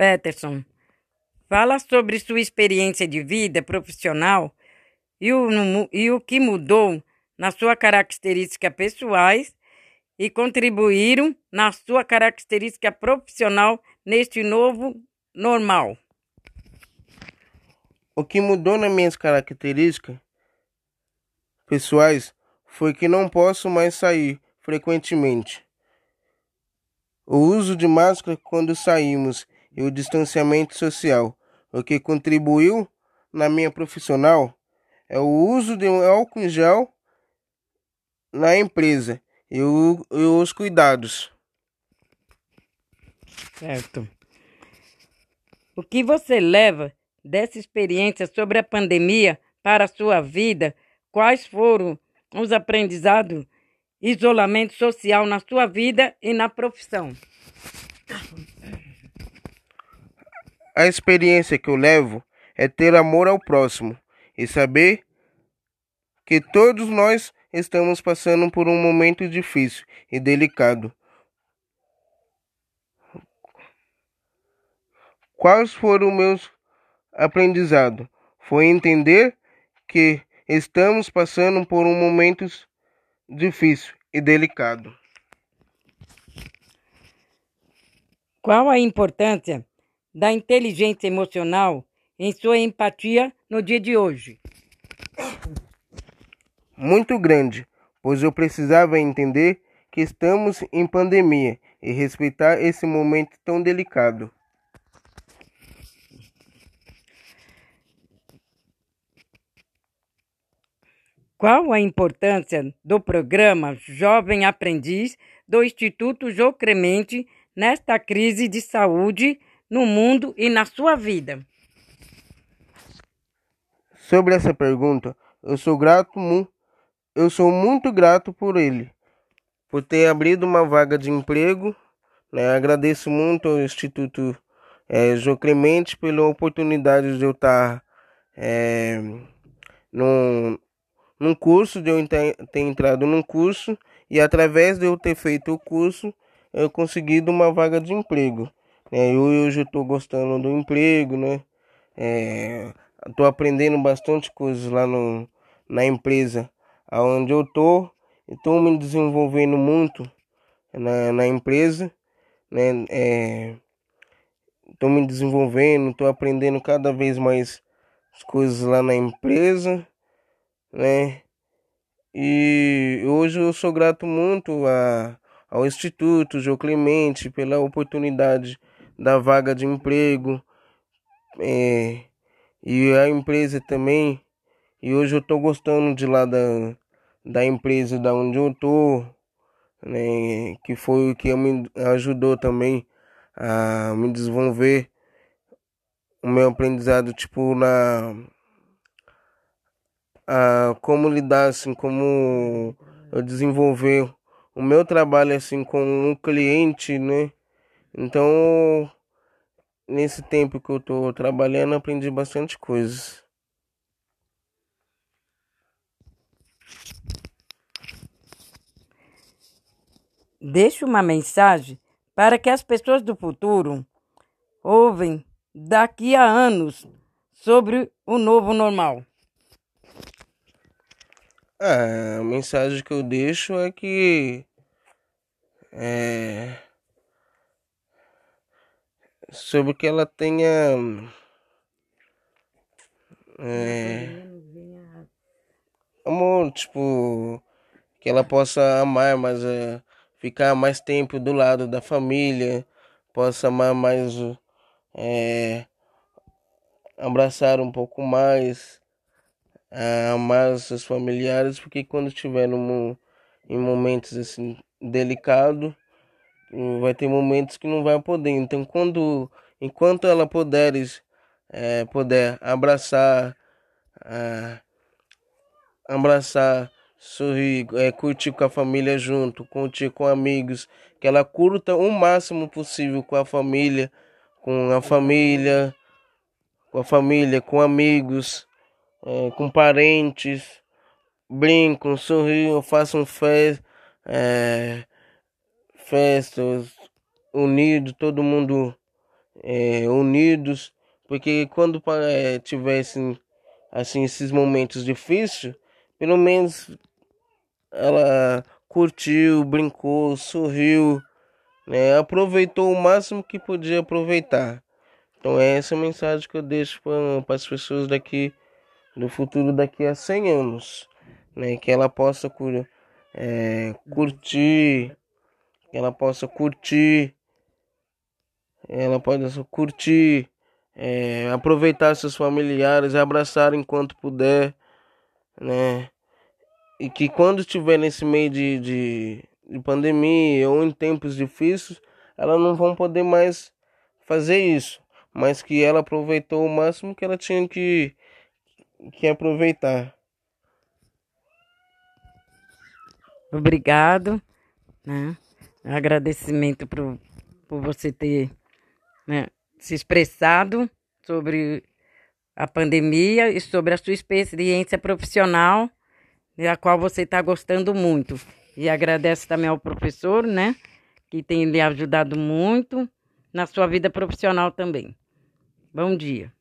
Peterson, fala sobre sua experiência de vida profissional e o, e o que mudou na sua característica pessoais e contribuíram na sua característica profissional neste novo normal. O que mudou nas minhas características pessoais foi que não posso mais sair frequentemente. O uso de máscara quando saímos e o distanciamento social, o que contribuiu na minha profissional é o uso de álcool em gel na empresa e, o, e os cuidados. Certo. O que você leva dessa experiência sobre a pandemia para a sua vida? Quais foram os aprendizados, isolamento social na sua vida e na profissão? A experiência que eu levo é ter amor ao próximo e saber que todos nós estamos passando por um momento difícil e delicado. Quais foram os meus aprendizados? Foi entender que estamos passando por um momento difícil e delicado. Qual a importância da inteligência emocional em sua empatia no dia de hoje? muito grande, pois eu precisava entender que estamos em pandemia e respeitar esse momento tão delicado. Qual a importância do programa Jovem Aprendiz do Instituto Jô Cremente nesta crise de saúde no mundo e na sua vida? Sobre essa pergunta, eu sou grato eu sou muito grato por ele, por ter abrido uma vaga de emprego. Né? Agradeço muito ao Instituto é, João Clemente pela oportunidade de eu estar é, num, num curso, de eu ter, ter entrado num curso e através de eu ter feito o curso, eu conseguido uma vaga de emprego. Né? Eu hoje estou gostando do emprego, né? Estou é, aprendendo bastante coisas lá no, na empresa aonde eu tô, estou me desenvolvendo muito na, na empresa, né? Estou é, me desenvolvendo, estou aprendendo cada vez mais as coisas lá na empresa, né? E hoje eu sou grato muito a, ao Instituto João Clemente pela oportunidade da vaga de emprego é, e a empresa também. E hoje eu estou gostando de lá da, da empresa da onde eu tô, né, que foi o que me ajudou também a me desenvolver o meu aprendizado tipo na a como lidar assim como eu desenvolver o meu trabalho assim com um cliente, né? Então nesse tempo que eu tô trabalhando aprendi bastante coisas. Deixe uma mensagem para que as pessoas do futuro ouvem daqui a anos sobre o novo normal. a mensagem que eu deixo é que é, sobre que ela tenha é, amor, tipo, que ela possa amar, mas é, ficar mais tempo do lado da família, possa amar mais, é, abraçar um pouco mais, amar seus familiares, porque quando estiver em momentos assim delicados, vai ter momentos que não vai poder. Então, quando, enquanto ela puderes, é, puder abraçar, é, abraçar sorrir, é, curtir com a família junto, curtir com amigos, que ela curta o máximo possível com a família, com a família, com a família, com amigos, é, com parentes, brincam, sorriam, façam fe é, festas unidos, todo mundo é, unidos, porque quando é, tivessem assim esses momentos difíceis, pelo menos ela curtiu, brincou, sorriu, né? aproveitou o máximo que podia aproveitar. Então é essa mensagem que eu deixo para as pessoas daqui do futuro daqui a 100 anos, né? Que ela possa é, curtir, que ela possa curtir, ela possa curtir, é, aproveitar seus familiares, abraçar enquanto puder, né? E que quando estiver nesse meio de, de, de pandemia ou em tempos difíceis, elas não vão poder mais fazer isso mas que ela aproveitou o máximo que ela tinha que, que aproveitar. Obrigado, né? Agradecimento por, por você ter né, se expressado sobre a pandemia e sobre a sua experiência profissional, a qual você está gostando muito. E agradeço também ao professor, né, que tem lhe ajudado muito na sua vida profissional também. Bom dia.